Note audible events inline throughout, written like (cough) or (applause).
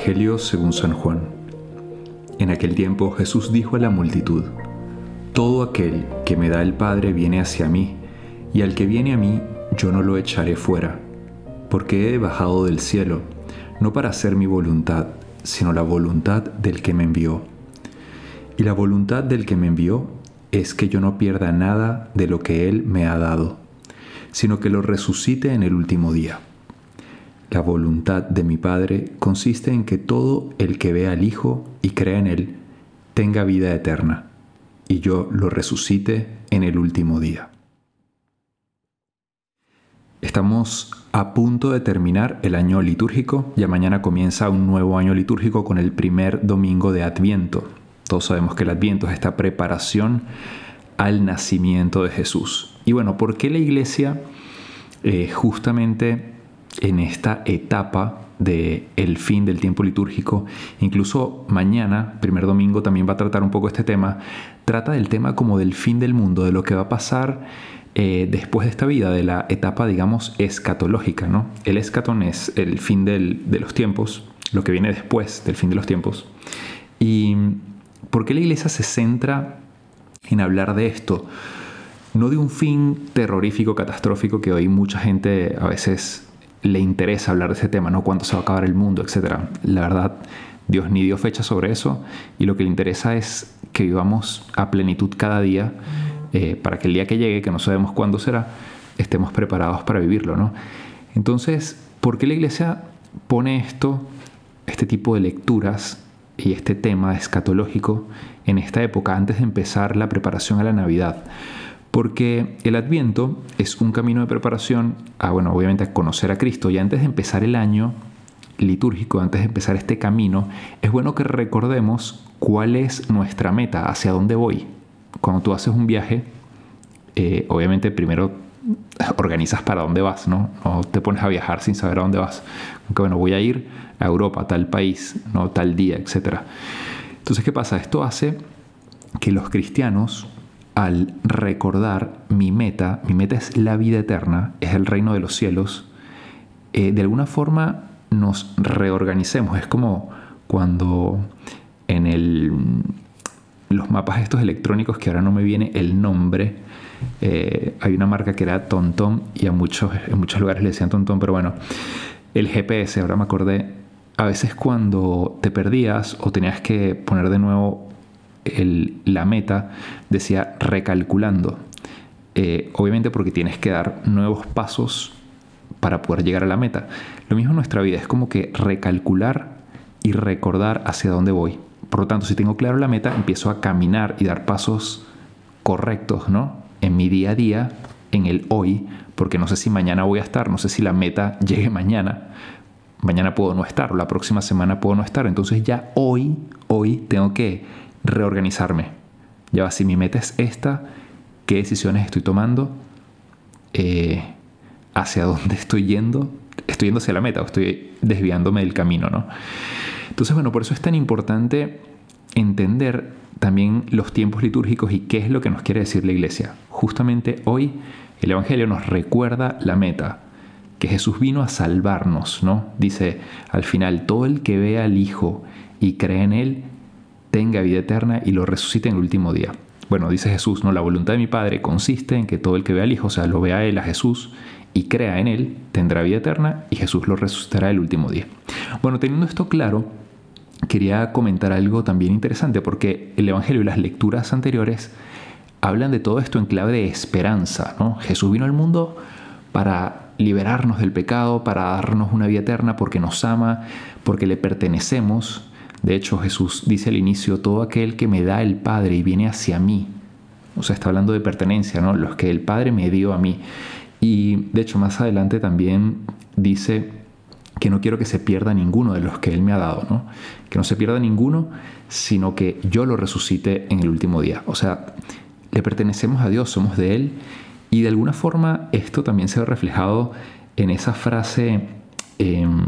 Evangelio según San Juan. En aquel tiempo Jesús dijo a la multitud, Todo aquel que me da el Padre viene hacia mí, y al que viene a mí yo no lo echaré fuera, porque he bajado del cielo, no para hacer mi voluntad, sino la voluntad del que me envió. Y la voluntad del que me envió es que yo no pierda nada de lo que Él me ha dado, sino que lo resucite en el último día. La voluntad de mi Padre consiste en que todo el que vea al Hijo y crea en Él tenga vida eterna, y yo lo resucite en el último día. Estamos a punto de terminar el año litúrgico, ya mañana comienza un nuevo año litúrgico con el primer domingo de Adviento. Todos sabemos que el Adviento es esta preparación al nacimiento de Jesús. Y bueno, ¿por qué la iglesia eh, justamente en esta etapa del el fin del tiempo litúrgico. Incluso mañana, primer domingo, también va a tratar un poco este tema. Trata del tema como del fin del mundo, de lo que va a pasar eh, después de esta vida, de la etapa, digamos, escatológica. ¿no? El escatón es el fin del, de los tiempos, lo que viene después del fin de los tiempos. ¿Y por qué la iglesia se centra en hablar de esto? No de un fin terrorífico, catastrófico, que hoy mucha gente a veces le interesa hablar de ese tema, ¿no? Cuándo se va a acabar el mundo, etc. La verdad, Dios ni dio fecha sobre eso y lo que le interesa es que vivamos a plenitud cada día eh, para que el día que llegue, que no sabemos cuándo será, estemos preparados para vivirlo, ¿no? Entonces, ¿por qué la iglesia pone esto, este tipo de lecturas y este tema escatológico en esta época antes de empezar la preparación a la Navidad? Porque el Adviento es un camino de preparación a, bueno, obviamente a conocer a Cristo. Y antes de empezar el año litúrgico, antes de empezar este camino, es bueno que recordemos cuál es nuestra meta, hacia dónde voy. Cuando tú haces un viaje, eh, obviamente primero organizas para dónde vas, ¿no? No te pones a viajar sin saber a dónde vas. Aunque bueno, voy a ir a Europa, a tal país, ¿no? Tal día, etc. Entonces, ¿qué pasa? Esto hace que los cristianos al recordar mi meta, mi meta es la vida eterna, es el reino de los cielos, eh, de alguna forma nos reorganicemos. Es como cuando en el, los mapas estos electrónicos, que ahora no me viene el nombre, eh, hay una marca que era TomTom y muchos, en muchos lugares le decían TomTom, pero bueno, el GPS, ahora me acordé, a veces cuando te perdías o tenías que poner de nuevo la meta decía recalculando. Eh, obviamente porque tienes que dar nuevos pasos para poder llegar a la meta. Lo mismo en nuestra vida, es como que recalcular y recordar hacia dónde voy. Por lo tanto, si tengo claro la meta, empiezo a caminar y dar pasos correctos, ¿no? En mi día a día, en el hoy, porque no sé si mañana voy a estar, no sé si la meta (laughs) llegue mañana. Mañana puedo no estar, o la próxima semana puedo no estar. Entonces ya hoy, hoy tengo que reorganizarme. Ya va, si mi meta es esta, ¿qué decisiones estoy tomando? Eh, ¿Hacia dónde (laughs) estoy yendo? ¿Estoy yendo hacia la meta o estoy desviándome del camino? ¿no? Entonces, bueno, por eso es tan importante entender también los tiempos litúrgicos y qué es lo que nos quiere decir la iglesia. Justamente hoy el Evangelio nos recuerda la meta, que Jesús vino a salvarnos, ¿no? Dice al final, todo el que vea al Hijo y cree en Él tenga vida eterna y lo resucite en el último día. Bueno, dice Jesús, no, la voluntad de mi Padre consiste en que todo el que vea al Hijo, o sea, lo vea a Él, a Jesús, y crea en Él, tendrá vida eterna y Jesús lo resucitará el último día. Bueno, teniendo esto claro, quería comentar algo también interesante, porque el Evangelio y las lecturas anteriores hablan de todo esto en clave de esperanza, ¿no? Jesús vino al mundo para liberarnos del pecado, para darnos una vida eterna, porque nos ama, porque le pertenecemos, de hecho, Jesús dice al inicio, todo aquel que me da el Padre y viene hacia mí. O sea, está hablando de pertenencia, ¿no? Los que el Padre me dio a mí. Y de hecho, más adelante también dice que no quiero que se pierda ninguno de los que Él me ha dado, ¿no? Que no se pierda ninguno, sino que yo lo resucite en el último día. O sea, le pertenecemos a Dios, somos de Él. Y de alguna forma esto también se ve reflejado en esa frase em,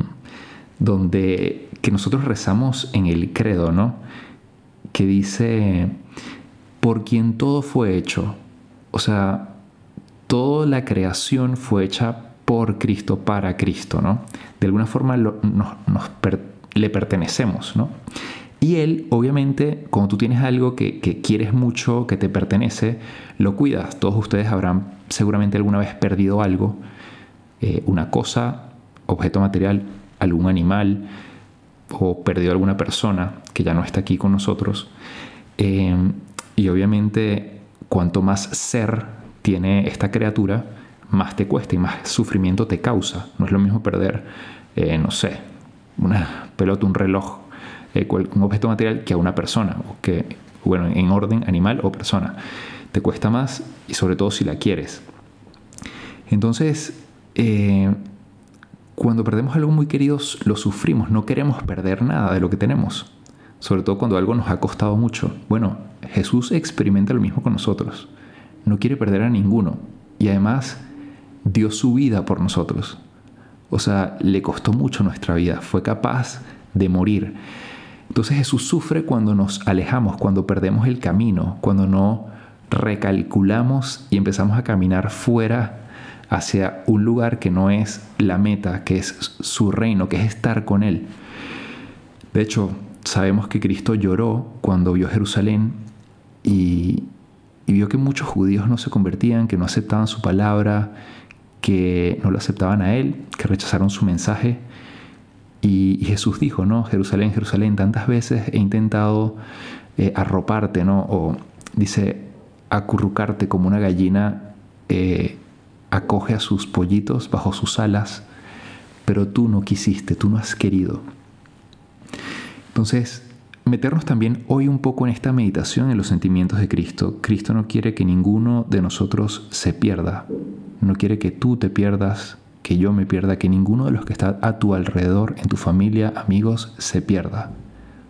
donde que nosotros rezamos en el credo, ¿no? Que dice, por quien todo fue hecho. O sea, toda la creación fue hecha por Cristo, para Cristo, ¿no? De alguna forma nos, le pertenecemos, ¿no? Y él, obviamente, cuando tú tienes algo que, quieres mucho, que te pertenece, lo cuidas. Todos ustedes habrán seguramente alguna vez perdido algo, eh, una cosa, objeto material, algún animal, o perdido alguna persona que ya no está aquí con nosotros. Eh, y obviamente, cuanto más ser tiene esta criatura, más te cuesta y más sufrimiento te causa. No es lo mismo perder, eh, no sé, una pelota, un reloj eh, un objeto material que a una persona, o que, bueno, en orden animal o persona. Te cuesta más y sobre todo si la quieres. Entonces, cuando perdemos algo muy querido, lo sufrimos, no queremos perder nada de lo que tenemos, sobre todo cuando algo nos ha costado mucho. Bueno, Jesús experimenta lo mismo con nosotros, no quiere perder a ninguno y además dio su vida por nosotros. O sea, le costó mucho nuestra vida, fue capaz de morir. Entonces Jesús sufre cuando nos alejamos, cuando perdemos el camino, cuando no recalculamos y empezamos a caminar fuera hacia un lugar que no es la meta, que es su reino, que es estar con Él. De hecho, sabemos que Cristo lloró cuando vio Jerusalén y, vio que muchos judíos no se convertían, que no aceptaban su palabra, que no lo aceptaban a Él, que rechazaron su mensaje. Y, Jesús dijo, ¿no? Jerusalén, Jerusalén, tantas veces he intentado eh, arroparte, ¿no? O dice, acurrucarte como una gallina eh, acoge a sus pollitos bajo sus alas, pero tú no quisiste, tú no has querido. Entonces, meternos también hoy un poco en esta meditación en los sentimientos de Cristo. Cristo no quiere que ninguno de nosotros se pierda, no quiere que tú te pierdas, que yo me pierda, que ninguno de los que está a tu alrededor, en tu familia, amigos, se pierda.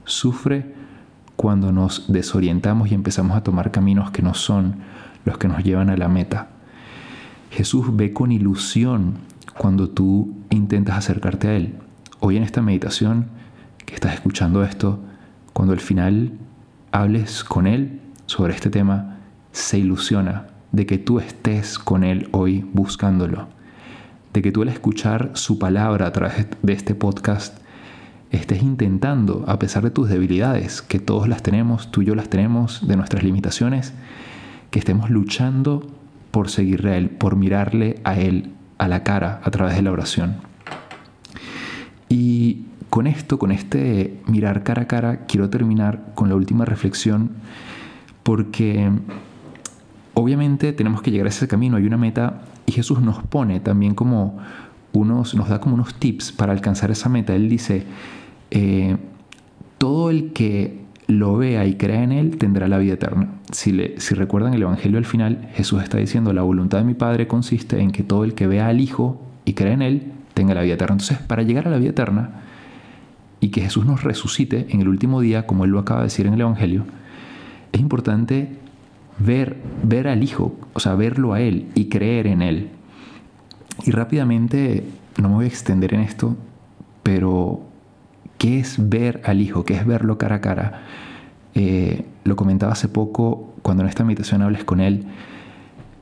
Sufre cuando nos desorientamos y empezamos a tomar caminos que no son los que nos llevan a la meta. Jesús ve con ilusión cuando tú intentas acercarte a Él. Hoy en esta meditación que estás escuchando esto, cuando al final hables con Él sobre este tema, se ilusiona de que tú estés con Él hoy buscándolo de que tú al escuchar su palabra a través de este podcast estés intentando, a pesar de tus debilidades, que todos las tenemos, tú y yo las tenemos, de nuestras limitaciones, que estemos luchando por seguirle a Él, por mirarle a Él a la cara a través de la oración. Y con esto, con este mirar cara a cara, quiero terminar con la última reflexión, porque obviamente tenemos que llegar a ese camino, hay una meta y Jesús nos pone también como unos, nos da como unos tips para alcanzar esa meta. Él dice, eh, todo el que lo vea y crea en Él tendrá la vida eterna. Si, le, si recuerdan el Evangelio al final, Jesús está diciendo, la voluntad de mi Padre consiste en que todo el que vea al Hijo y crea en Él tenga la vida eterna. Entonces, para llegar a la vida eterna y que Jesús nos resucite en el último día, como Él lo acaba de decir en el Evangelio, es importante ver, ver al Hijo, o sea, verlo a Él y creer en Él. Y rápidamente, no me voy a extender en esto, pero ¿qué es ver al Hijo? ¿Qué es verlo cara a cara? Eh, lo comentaba hace poco cuando en esta meditación hables con Él.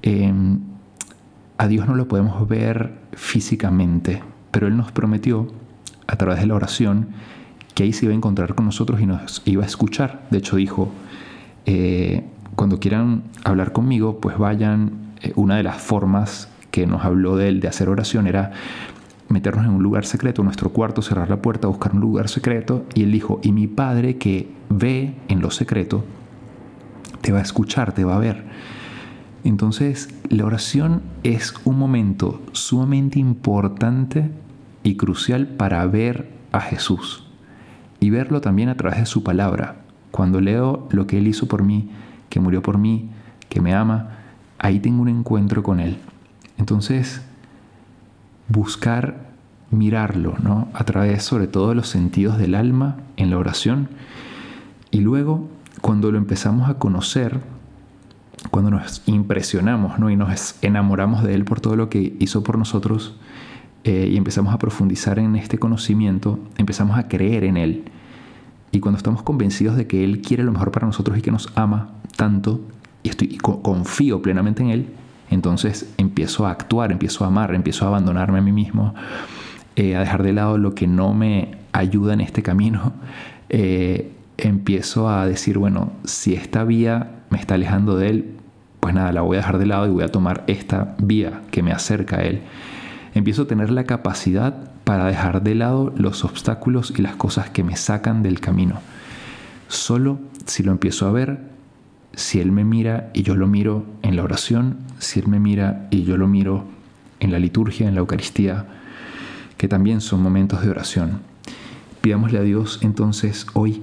Em, a Dios no lo podemos ver físicamente, pero Él nos prometió a través de la oración que ahí se iba a encontrar con nosotros y nos iba a escuchar. De hecho dijo, eh, cuando quieran hablar conmigo, pues vayan, eh, una de las formas que nos habló de él de hacer oración era meternos en un lugar secreto, nuestro cuarto, cerrar la puerta, buscar un lugar secreto. Y él dijo, y mi padre que ve en lo secreto, te va a escuchar, te va a ver. Entonces, la oración es un momento sumamente importante y crucial para ver a Jesús y verlo también a través de su palabra. Cuando leo lo que Él hizo por mí, que murió por mí, que me ama, ahí tengo un encuentro con Él. Entonces, buscar mirarlo, ¿no? A través sobre todo de los sentidos del alma en la oración. Y luego, cuando lo empezamos a conocer, cuando nos impresionamos, ¿no? Y nos enamoramos de Él por todo lo que hizo por nosotros, eh, y empezamos a profundizar en este conocimiento, empezamos a creer en Él. Y cuando estamos convencidos de que Él quiere lo mejor para nosotros y que nos ama, tanto y, estoy, confío plenamente en Él, entonces empiezo a actuar, empiezo a amar, empiezo a abandonarme a mí mismo, eh, a dejar de lado lo que no me ayuda en este camino, (laughs) eh, empiezo a decir, bueno, si esta vía me está alejando de Él, pues nada, la voy a dejar de lado y voy a tomar esta vía que me acerca a Él. Empiezo a tener la capacidad para dejar de lado los obstáculos y las cosas que me sacan del camino. Solo si lo empiezo a ver, si Él me mira y yo lo miro en la oración, si Él me mira y yo lo miro en la liturgia, en la Eucaristía, que también son momentos de oración. Pidámosle a Dios entonces hoy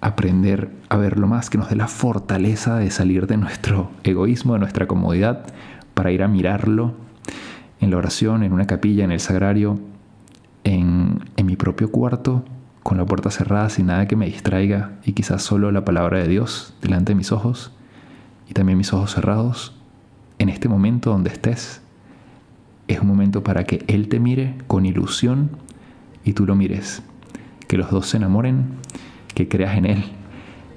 aprender a verlo más, que nos dé la fortaleza de salir de nuestro egoísmo, de nuestra comodidad, para ir a mirarlo en la oración, en una capilla, en el sagrario, en, en mi propio cuarto, con la puerta cerrada, sin nada que me distraiga y quizás solo la palabra de Dios delante de mis ojos y también mis ojos cerrados, en este momento donde estés, es un momento para que Él te mire con ilusión y tú lo mires, que los dos se enamoren que creas en Él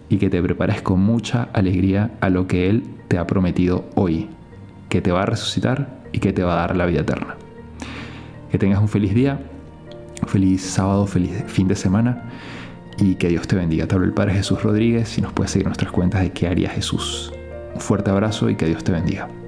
y que te prepares con mucha alegría a lo que Él te ha prometido hoy, que te va a resucitar y que te va a dar la vida eterna. Que tengas un feliz día, feliz sábado, feliz fin de semana y que Dios te bendiga. Te hablo el Padre Jesús Rodríguez y nos puedes seguir nuestras cuentas de qué haría Jesús. Un fuerte abrazo y que Dios te bendiga.